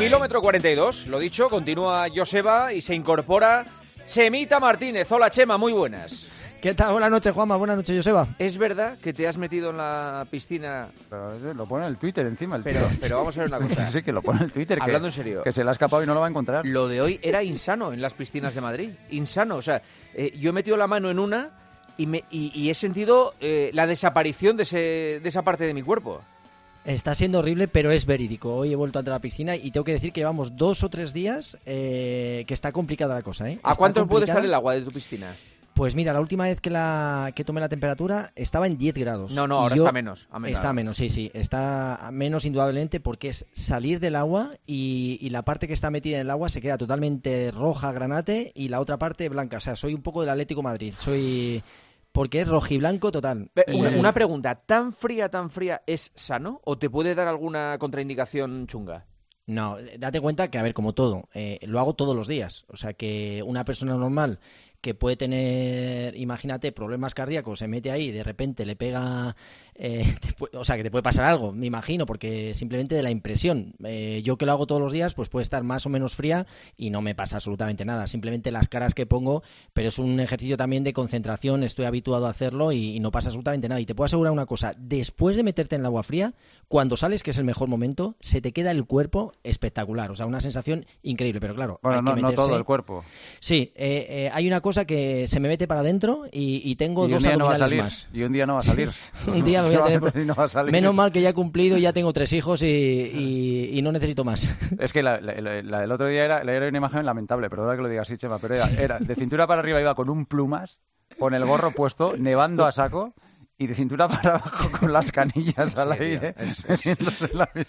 Kilómetro 42, lo dicho, continúa Joseba y se incorpora Chemita Martínez. Hola Chema, muy buenas. ¿Qué tal? Buenas noches, Juanma. Buenas noches, Joseba. ¿Es verdad que te has metido en la piscina? Pero lo pone en el Twitter encima. El Pero, pero vamos a ver una cosa. sí, que lo pone en el Twitter. que- Hablando en serio. Que se le ha escapado y no lo va a encontrar. Lo de hoy era insano en las piscinas de Madrid. Insano. O sea, eh, yo he metido la mano en una y, me, y, y he sentido eh, la desaparición de, ese, de esa parte de mi cuerpo. Está siendo horrible, pero es verídico. Hoy he vuelto a entrar a la piscina y tengo que decir que llevamos dos o tres días eh, que está complicada la cosa. ¿eh? ¿A Está cuánto puede complicada. estar el agua de tu piscina? Pues mira, la última vez que, la, que tomé la temperatura estaba en 10 grados. No, no, ahora yo- está menos. a menos. Está menos, sí, sí. Está menos indudablemente porque es salir del agua y, y la parte que está metida en el agua se queda totalmente roja, granate, y la otra parte blanca. O sea, soy un poco del Atlético Madrid. Soy... Porque es rojiblanco total. Una pregunta, ¿tan fría, tan fría es sano o te puede dar alguna contraindicación chunga? No, date cuenta que, a ver, como todo, eh, lo hago todos los días. O sea, que una persona normal que puede tener, imagínate, problemas cardíacos, se mete ahí y de repente le pega, eh, o sea, que te puede pasar algo, me imagino, porque simplemente de la impresión. Eh, yo que lo hago todos los días, pues puede estar más o menos fría y no me pasa absolutamente nada. Simplemente las caras que pongo, pero es un ejercicio también de concentración, estoy habituado a hacerlo y, y no pasa absolutamente nada. Y te puedo asegurar una cosa, después de meterte en el agua fría, cuando sales, que es el mejor momento, se te queda el cuerpo espectacular. O sea, una sensación increíble, pero claro. Bueno, hay no, que no meterse- todo el cuerpo. Sí, eh, eh, hay una cosa que se me mete para adentro y, y tengo y dos día no va a abdominales salir. más. Y un día no va a salir. Un día voy a va tener- meter y no va a salir. Menos mal que ya he cumplido y ya tengo tres hijos y, y- y no necesito más. Es que la, la- la- la del otro día era, era una imagen lamentable, perdona que lo diga así, Chema, pero era, era de cintura para arriba iba con un plumas, con el gorro puesto, nevando a saco, y de cintura para abajo con las canillas al aire.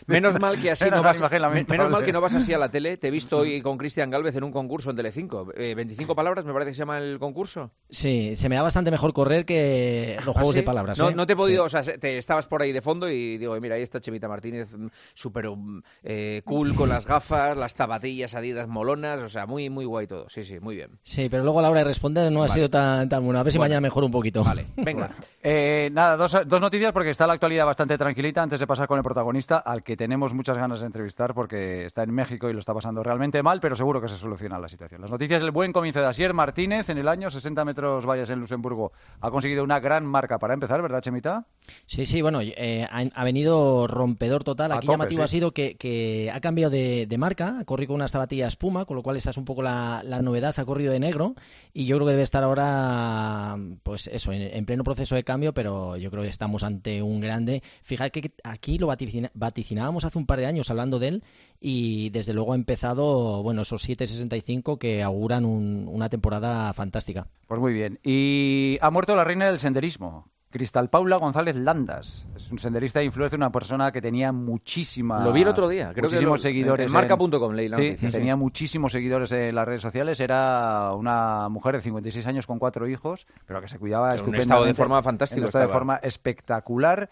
Menos mal que así Era no vas, menos mal que no vas así a la tele. Te he visto hoy con Cristian Galvez en un concurso en Telecinco. Eh, 25 palabras, me parece que se llama el concurso. Sí, se me da bastante mejor correr que los juegos ¿Ah, sí? de palabras. No, ¿eh? no te he podido, Sí. o sea, te estabas por ahí de fondo y digo, mira, ahí está Chemita Martínez, mm, súper mm, eh, cool con las gafas, las zapatillas adidas molonas, o sea, muy, muy guay todo. Sí, sí, muy bien. Sí, pero luego a la hora de responder no ha sido tan, tan bueno. A ver si Bueno. mañana mejor un poquito. Vale, venga. Eh, nada, dos, dos noticias porque está la actualidad bastante tranquilita antes de pasar con el protagonista, al que tenemos muchas ganas de entrevistar porque está en México y lo está pasando realmente mal, pero seguro que se soluciona la situación. Las noticias del buen comienzo de Asier Martínez en el año 60 metros vallas en Luxemburgo. Ha conseguido una gran marca para empezar, ¿verdad, Chemita? Sí, sí, bueno, eh, ha, ha venido rompedor total. Aquí tope, llamativo sí. ha sido que, que ha cambiado de, de marca, ha corrido con unas zapatillas Puma, con lo cual esta es un poco la, la novedad, ha corrido de negro y yo creo que debe estar ahora, pues eso, en, en pleno proceso de cambio, pero yo creo que estamos ante un grande. Fíjate que aquí lo vaticinábamos hace un par de años hablando de él y desde luego ha empezado, bueno, esos 7.65 que auguran un- una temporada fantástica. Pues muy bien. Y ha muerto la reina del senderismo. Cristal Paula González Landas. Es un senderista de influencia, una persona que tenía muchísima... Lo vi el otro día, creo que muchísimos lo- seguidores. en marca.com leí la Sí, noticia, sí. tenía muchísimos seguidores en las redes sociales. Era una mujer de 56 años con cuatro hijos, pero que se cuidaba En un estupendamente. estado de forma fantástico un estado de estaba. forma espectacular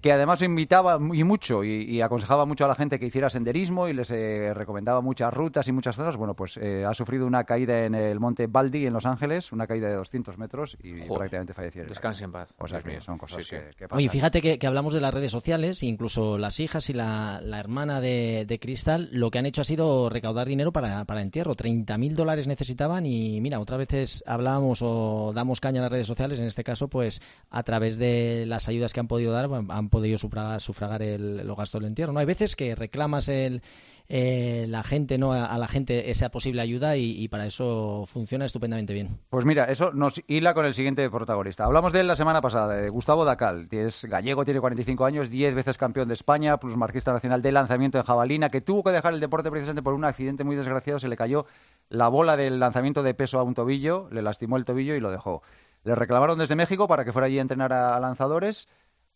que además invitaba y mucho y, y aconsejaba mucho a la gente que hiciera senderismo y les eh, recomendaba muchas rutas y muchas zonas. Bueno, pues eh, ha sufrido una caída en el monte Baldi en Los Ángeles, una caída de 200 metros y Joder. prácticamente falleció. en el Descanse en paz. o sea que son cosas Sí, sí. que, que pasan. Oye, fíjate que, que hablamos de las redes sociales, incluso las hijas y la, la hermana de, de Cristal, lo que han hecho ha sido recaudar dinero para, para el entierro. 30.000 dólares necesitaban y mira, otras veces hablábamos o damos caña a las redes sociales, en este caso, pues a través de las ayudas que han podido dar, bueno, podido sufragar, el, los gastos del entierro. ¿no? Hay veces que reclamas el, la gente, ¿no? a, la gente esa posible ayuda y, para eso funciona estupendamente bien. Pues mira, eso nos hila con el siguiente protagonista. Hablamos de él la semana pasada, de Gustavo Dacal. que Es gallego, tiene 45 años, 10 veces campeón de España, plus marquista nacional de lanzamiento en jabalina, que tuvo que dejar el deporte precisamente por un accidente muy desgraciado. Se le cayó la bola del lanzamiento de peso a un tobillo, le lastimó el tobillo y lo dejó. Le reclamaron desde México para que fuera allí a entrenar a lanzadores.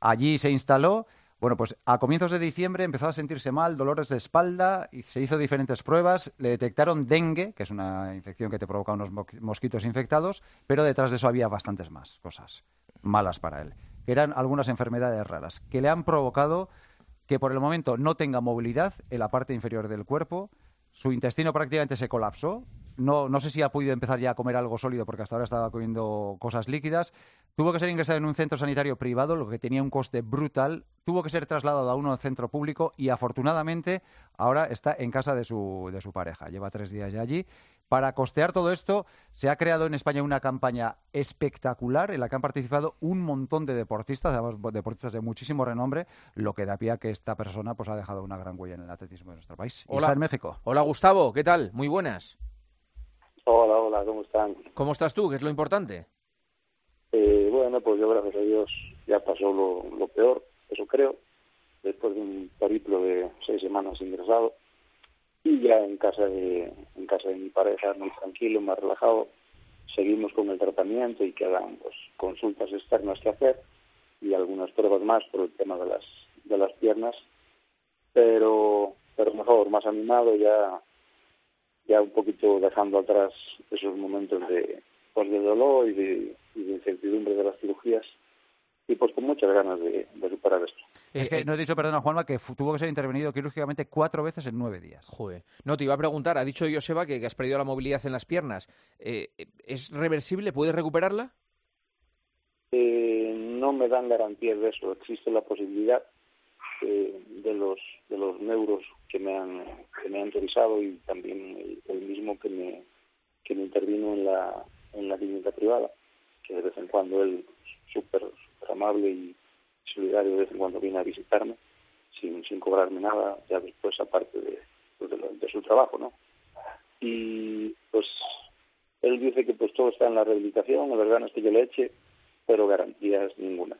Allí se instaló. Bueno, pues a comienzos de diciembre empezó a sentirse mal, dolores de espalda, y se hizo diferentes pruebas, le detectaron dengue, que es una infección que te provoca unos mo- mosquitos infectados, pero detrás de eso había bastantes más cosas malas para él, que eran algunas enfermedades raras, que le han provocado que por el momento no tenga movilidad en la parte inferior del cuerpo, su intestino prácticamente se colapsó, no, no sé si ha podido empezar ya a comer algo sólido porque hasta ahora estaba comiendo cosas líquidas. Tuvo que ser ingresado en un centro sanitario privado, lo que tenía un coste brutal. Tuvo que ser trasladado a un centro público y afortunadamente ahora está en casa de su, de su pareja. Lleva tres días ya allí. Para costear todo esto, se ha creado en España una campaña espectacular en la que han participado un montón de deportistas, además deportistas de muchísimo renombre, lo que da pie a que esta persona pues, ha dejado una gran huella en el atletismo de nuestro país. Hola. está en México. Hola Gustavo, ¿qué tal? Muy buenas. Hola, hola, ¿cómo están? ¿Cómo estás tú? ¿Qué es lo importante? Eh, bueno, pues yo gracias a Dios ya pasó lo, lo peor, eso creo, después de un periplo de seis semanas ingresado y ya en casa de en casa de mi pareja muy tranquilo, más relajado, seguimos con el tratamiento y quedan pues consultas externas que hacer y algunas pruebas más por el tema de las de las piernas, pero pero mejor, más animado ya ya un poquito dejando atrás esos momentos de pues de dolor y de, y de incertidumbre de las cirugías y pues con muchas ganas de, de superar esto. Es que no he dicho, perdona Juanma, que tuvo que ser intervenido quirúrgicamente cuatro veces en nueve días. Joder. No, te iba a preguntar, ha dicho Joseba que, que has perdido la movilidad en las piernas. Eh, ¿Es reversible? ¿Puedes recuperarla? Eh, no me dan garantías de eso. Existe la posibilidad eh, de los de los neuros que me han que me han autorizado y también el, mismo que me que me intervino en la en la clínica privada, que de vez en cuando él súper súper amable y solidario de vez en cuando viene a visitarme sin sin cobrarme nada ya después aparte de pues, de, su trabajo, ¿no? Y pues él dice que pues todo está en la rehabilitación, en las ganas que yo le eche, pero garantías ninguna.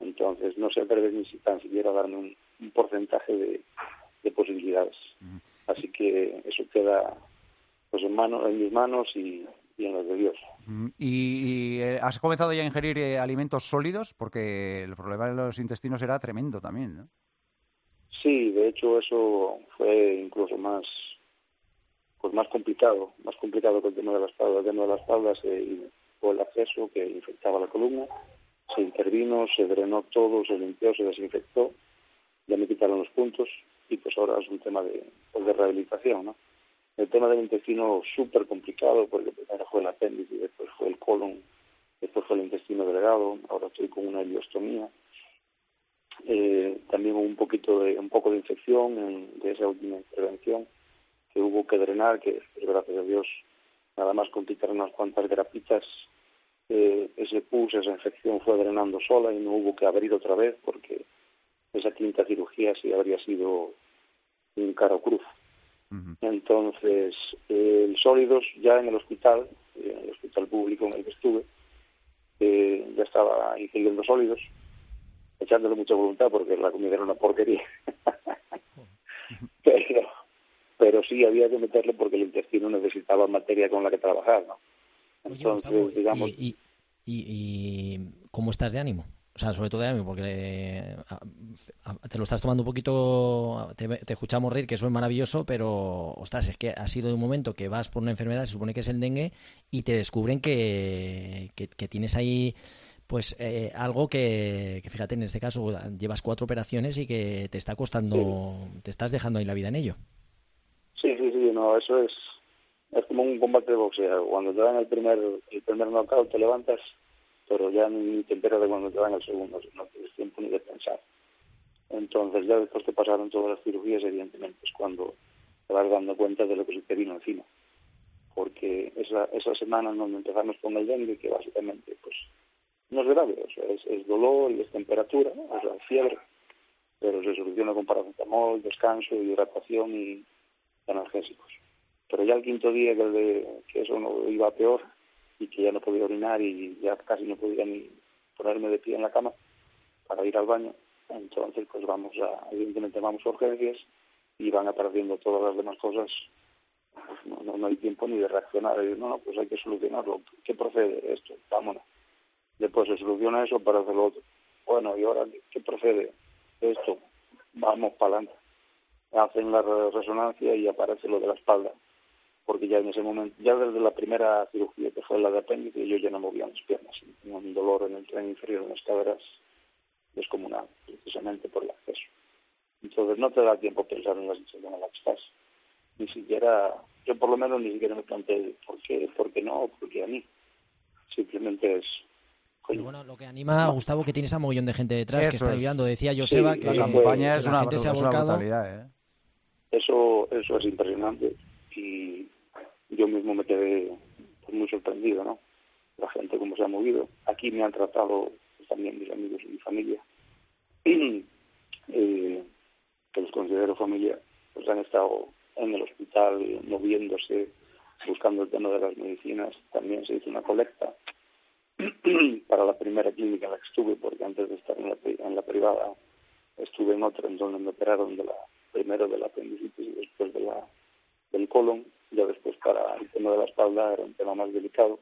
Entonces no se atreve ni si tan siquiera a darme un, un porcentaje de, de posibilidades. Así que eso queda pues en mano, en mis manos y, y en las de Dios. ¿Y, y, eh, has comenzado ya a ingerir eh, alimentos sólidos? Porque el problema de los intestinos era tremendo también, ¿no? Sí, de hecho eso fue incluso más pues más complicado, más complicado que el tema de la espalda. El tema de la espalda se, fue el acceso que infectaba la columna, se intervino, se drenó todo, se limpió, se desinfectó, ya me quitaron los puntos y pues ahora es un tema de, pues, de rehabilitación, ¿no? El tema del intestino súper complicado porque primero fue el apéndice, después fue el colon, después fue el intestino delgado, ahora estoy con una ileostomía. Eh, también hubo un poquito de, un poco de infección en, de esa última intervención que hubo que drenar, que pues, gracias a Dios nada más con quitar unas cuantas grapitas eh, ese pus, esa infección fue drenando sola y no hubo que abrir otra vez porque esa quinta cirugía sí habría sido un caro cruz. Entonces, eh, el sólidos ya en el hospital, eh, en el hospital público en el que estuve, eh, ya estaba ingiriendo sólidos, echándole mucha voluntad porque la comida era una porquería. pero, pero sí había que meterle porque el intestino necesitaba materia con la que trabajar, ¿no? Entonces, digamos, y, y, y- y cómo estás de ánimo? O sea, sobre todo de ánimo, porque eh, a- a- te lo estás tomando un poquito, te, te escuchamos reír, que eso es maravilloso, pero, ostras, es que ha sido de un momento que vas por una enfermedad, se supone que es el dengue, y te descubren que, que, que tienes ahí, pues, eh, algo que, que, fíjate, en este caso llevas cuatro operaciones y que te está costando, te estás dejando ahí la vida en ello. Sí, sí, sí, no, eso es, es como un combate de boxeo. Cuando te dan el primer, el primer knockout te levantas, pero ya ni te enteras de cuando te dan el segundo, no tienes tiempo ni de pensar. Entonces ya después que pasaron todas las cirugías, evidentemente es cuando te vas dando cuenta de lo que se te vino encima. Porque esa, esa semana donde empezamos con el dengue, que básicamente pues no es grave, o sea, es, dolor y es temperatura, o sea, fiebre, pero se soluciona con paracetamol, descanso, hidratación y analgésicos. Pero ya el quinto día que, de, que eso no iba peor y que ya no podía orinar y ya casi no podía ni ponerme de pie en la cama para ir al baño, entonces pues vamos a, evidentemente vamos a urgencias y van apareciendo todas las demás cosas. Pues no, no, no hay tiempo ni de reaccionar. Y, no, no, pues hay que solucionarlo. ¿Qué procede esto? Vámonos. Después se soluciona eso para hacer lo otro. Bueno, ¿y ahora qué procede? Esto. Vamos para adelante hacen la resonancia y aparece lo de la espalda porque ya en ese momento, ya desde la primera cirugía que fue la de apéndice, yo ya no movía mis piernas, tenía un dolor en el tren inferior, en las caderas, descomunal, precisamente por el acceso. Entonces no te da tiempo a pensar en la situación en la que estás, ni siquiera yo por lo menos ni siquiera me planteé por qué, por qué no, porque a mí. Simplemente es pero bueno, lo que anima a Gustavo que tienes a mogollón de gente detrás que está ayudando. Decía Joseba que la campaña es, una, gente se ha volcado. ¿eh? Eso, eso es impresionante y yo mismo me quedé pues, muy sorprendido, ¿no? La gente cómo se ha movido. Aquí me han tratado también mis amigos y mi familia, eh, que los considero familia, pues han estado en el hospital moviéndose, buscando el tema de las medicinas. También se hizo una colecta para la primera clínica en la que estuve, porque antes de estar en la, en la privada estuve en otra en donde me operaron de la primero de la apendicitis y después de la del colon. Ya después para el tema de la espalda era un tema más delicado,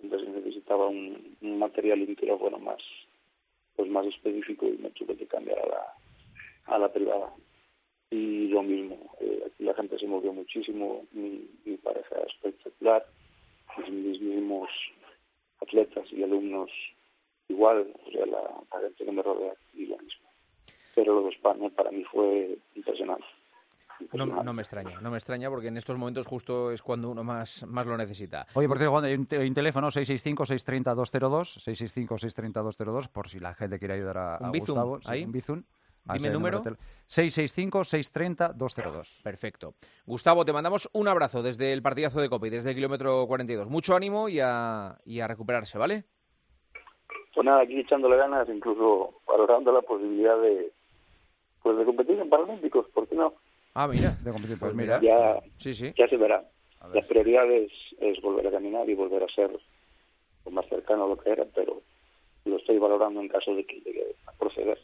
entonces necesitaba un, material y bueno más pues más específico y me tuve que cambiar a la a la privada y lo mismo eh, aquí la gente se movió muchísimo mi, mi pareja espectacular mis mismos atletas y alumnos igual, o sea, la, gente que me rodea y lo mismo. Pero lo de España para mí fue impresionante. No, no, me extraña, no me extraña porque en estos momentos justo es cuando uno más, más lo necesita. Oye, por cierto, Juan, hay un, teléfono 665-630-202, 665-630-202, por si la gente quiere ayudar a, ¿Un Gustavo. ¿Ahí? un Bizum. Dime el número. 665-630-202. Perfecto. Gustavo, te mandamos un abrazo desde el partidazo de Copi, desde el kilómetro 42. Mucho ánimo y a, y a recuperarse, ¿vale? Pues nada, aquí echándole ganas, incluso valorando la posibilidad de, pues de competir en Paralímpicos, ¿por qué no? Ah, mira, de competir, pues, mira. Ya, sí, sí. ya se verá. La prioridad es, volver a caminar y volver a ser lo más cercano a lo que era, pero lo estoy valorando en caso de que llegue a proceder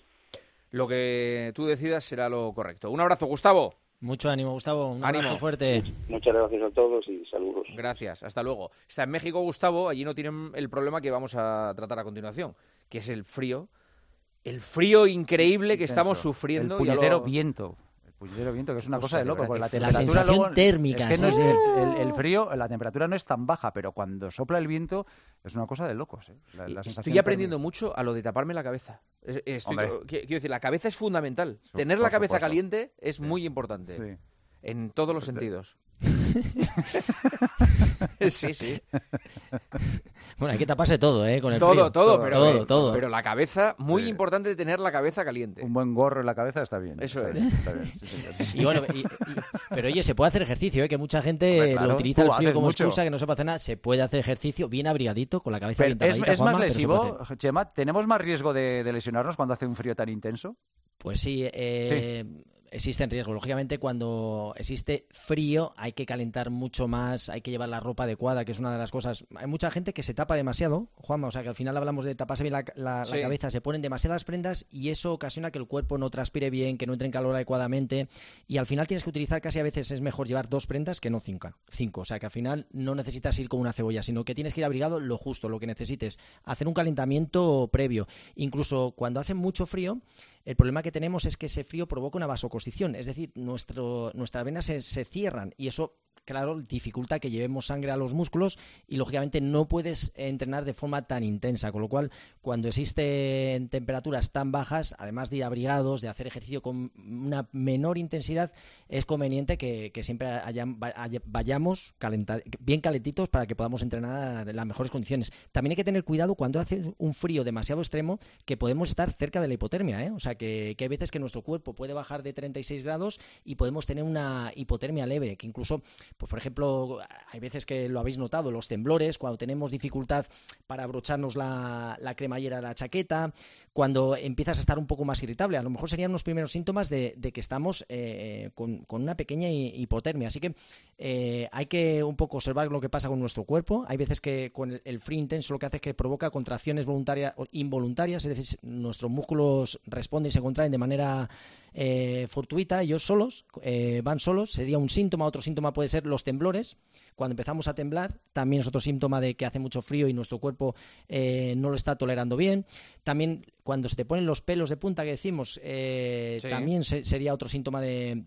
lo que tú decidas será lo correcto. Un abrazo, Gustavo. Mucho ánimo, Gustavo. Un ánimo fuerte. Muchas gracias a todos y saludos. Gracias, hasta luego. Está en México, Gustavo. Allí no tienen el problema que vamos a tratar a continuación, que es el frío. El frío increíble que estamos sufriendo. El puñetero viento puñetero viento, que es una pues cosa de loco. la, sensación térmica. Es que no es el, frío, la temperatura no es tan baja, pero cuando sopla el viento es una cosa de locos. ¿eh? estoy aprendiendo mucho a lo de taparme la cabeza. quiero decir, la cabeza es fundamental. Tener la cabeza caliente es muy importante. En todos los sentidos. sí, sí. Bueno, hay que taparse todo, ¿eh? Con el todo, frío. Todo, pero, todo, todo. Pero la cabeza, muy importante tener la cabeza caliente. Un buen gorro en la cabeza está bien. Eso es. y bueno, pero oye, se puede hacer ejercicio, ¿eh? Que mucha gente lo utiliza el frío como excusa, que no se puede hacer nada. Se puede hacer ejercicio bien abrigadito, con la cabeza bien ¿Es, es más lesivo, Chema? ¿Tenemos más riesgo de, de, lesionarnos cuando hace un frío tan intenso? Pues sí, eh, existen riesgos. Lógicamente, cuando existe frío, hay que calentar mucho más, hay que llevar la ropa adecuada, que es una de las cosas. Hay mucha gente que se tapa demasiado, Juanma, o sea que al final hablamos de taparse bien la, cabeza, se ponen demasiadas prendas y eso ocasiona que el cuerpo no transpire bien, que no entre en calor adecuadamente y al final tienes que utilizar casi a veces es mejor llevar dos prendas que no cinco. cinco. O sea que al final no necesitas ir con una cebolla, sino que tienes que ir abrigado lo justo, lo que necesites. Hacer un calentamiento previo. Incluso cuando hace mucho frío, el problema que tenemos es que ese frío provoca una vasoconstricción, es decir, nuestro, nuestras venas se, se cierran y eso claro, dificulta que llevemos sangre a los músculos y lógicamente no puedes entrenar de forma tan intensa, con lo cual cuando existen temperaturas tan bajas, además de ir abrigados, de hacer ejercicio con una menor intensidad, es conveniente que, siempre vayamos bien calentitos para que podamos entrenar en las mejores condiciones. También hay que tener cuidado cuando hace un frío demasiado extremo que podemos estar cerca de la hipotermia, ¿eh? o sea que, que hay veces que nuestro cuerpo puede bajar de 36 grados y podemos tener una hipotermia leve, que incluso pues por ejemplo, hay veces que lo habéis notado, los temblores, cuando tenemos dificultad para abrocharnos la, cremallera de la chaqueta, cuando empiezas a estar un poco más irritable. A lo mejor serían unos primeros síntomas de, que estamos eh, con, una pequeña hipotermia. Así que eh, hay que un poco observar lo que pasa con nuestro cuerpo. Hay veces que con el, frío intenso lo que hace es que provoca contracciones voluntarias o involuntarias, es decir, nuestros músculos responden y se contraen de manera eh, fortuita, ellos solos, eh, van solos, sería un síntoma, otro síntoma puede ser los temblores, cuando empezamos a temblar, también es otro síntoma de que hace mucho frío y nuestro cuerpo eh, no lo está tolerando bien, también cuando se te ponen los pelos de punta que decimos, también sería otro síntoma de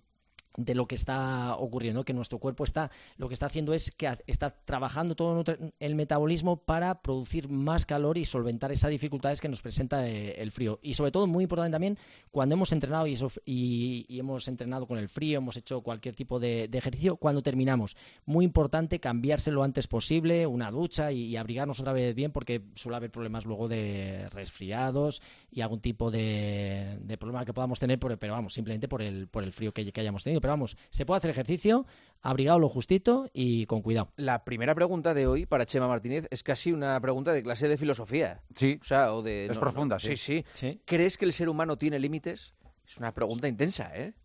de lo que está ocurriendo, que nuestro cuerpo está, lo que está haciendo es que está trabajando todo el metabolismo para producir más calor y solventar esas dificultades que nos presenta eh, el frío. Y sobre todo, muy importante también, cuando hemos entrenado y, y, hemos entrenado con el frío, hemos hecho cualquier tipo de, ejercicio, cuando terminamos, muy importante cambiarse lo antes posible, una ducha y, abrigarnos otra vez bien, porque suele haber problemas luego de resfriados y algún tipo de, problema que podamos tener, pero vamos, simplemente por el, por el frío que hayamos tenido pero vamos, se puede hacer ejercicio, abrigado lo justito y con cuidado. La primera pregunta de hoy para Chema Martínez es casi una pregunta de clase de filosofía. Sí. O sea, o de... Es profunda, sí. sí. Sí, ¿Crees que el ser humano tiene límites? Es una pregunta intensa, ¿eh?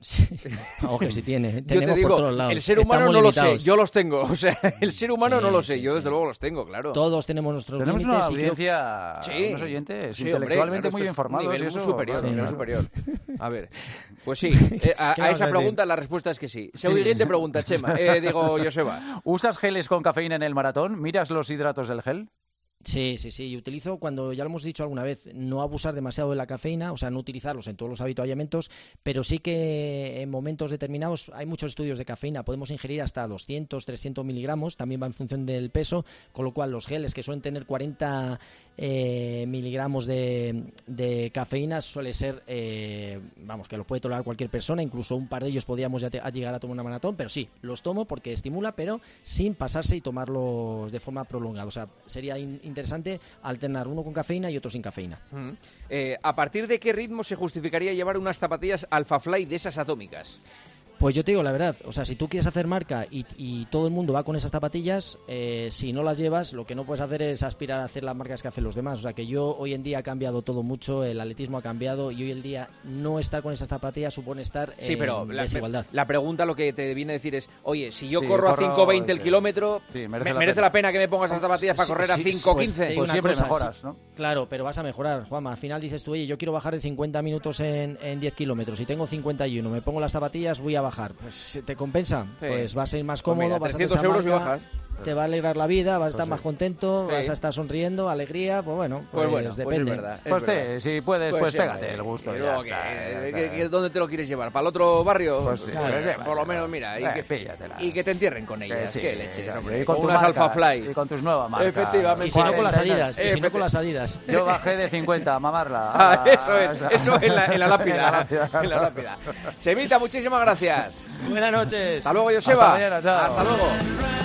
Sí. que si tiene. Yo te digo, el ser humano no lo sé, yo los tengo. O sea, el ser humano no lo sé, yo desde luego los tengo, claro. Todos tenemos nuestros tenemos límites. Tenemos una audiencia, sí. unos oyentes intelectualmente muy informados. Nivel muy superior, nivel superior. A ver, pues sí, eh, a, esa pregunta la respuesta es que sí. Siguiente pregunta, Chema. Eh, digo, Joseba. ¿Usas geles con cafeína en el maratón? ¿Miras los hidratos del gel? Sí, sí, sí. Y utilizo, cuando ya lo hemos dicho alguna vez, no abusar demasiado de la cafeína, o sea, no utilizarlos en todos los habituallamientos, pero sí que en momentos determinados hay muchos estudios de cafeína. Podemos ingerir hasta 200, 300 miligramos, también va en función del peso, con lo cual los geles que suelen tener 40 eh, miligramos de, cafeína suele ser, eh, vamos, que lo puede tolerar cualquier persona, incluso un par de ellos podríamos ya llegar a tomar una maratón, pero sí, los tomo porque estimula, pero sin pasarse y tomarlos de forma prolongada. O sea, sería interesante alternar uno con cafeína y otro sin cafeína. Eh, ¿A partir de qué ritmo se justificaría llevar unas zapatillas Alpha Fly de esas atómicas? Pues yo te digo la verdad, o sea, si tú quieres hacer marca y, todo el mundo va con esas zapatillas, eh, si no las llevas, lo que no puedes hacer es aspirar a hacer las marcas que hacen los demás. O sea, que yo hoy en día ha cambiado todo mucho, el atletismo ha cambiado y hoy en día no estar con esas zapatillas supone estar sí, pero la, desigualdad. La pregunta lo que te viene a decir es, oye, si yo corro, a 5.20 el kilómetro, merece, la, pena. que me pongas esas zapatillas para correr a 5.15. Pues, pues siempre mejoras, ¿no? Claro, pero vas a mejorar, Juanma. Al final dices tú, oye, yo quiero bajar de 50 minutos en, en 10 kilómetros. Si tengo 51, me pongo las zapatillas, voy a bajar. Pues ¿Te compensa? Pues vas a ir más pues cómodo, vas a euros y bajas te va a alegrar la vida, vas a estar pues más contento, vas a estar sonriendo, alegría, pues bueno, pues, pues, pues depende. Pues, verdad, pues te, si puedes, pues, pégate el gusto. Ya ¿Dónde te lo quieres llevar? ¿Para el otro barrio? Pues sí, por lo menos, mira, y, eh, que, y que te entierren con ellas. Que Qué leche, y con, unas Alpha Fly. Y con tus nuevas marcas. Efectivamente. Y si no con las Adidas. Y si no con las Adidas. Yo bajé de 50 a mamarla. Ah, eso es, eso en la, en la lápida. en la lápida. Chemita, muchísimas gracias. Buenas noches. Hasta luego, Joseba. Hasta, mañana, Hasta luego.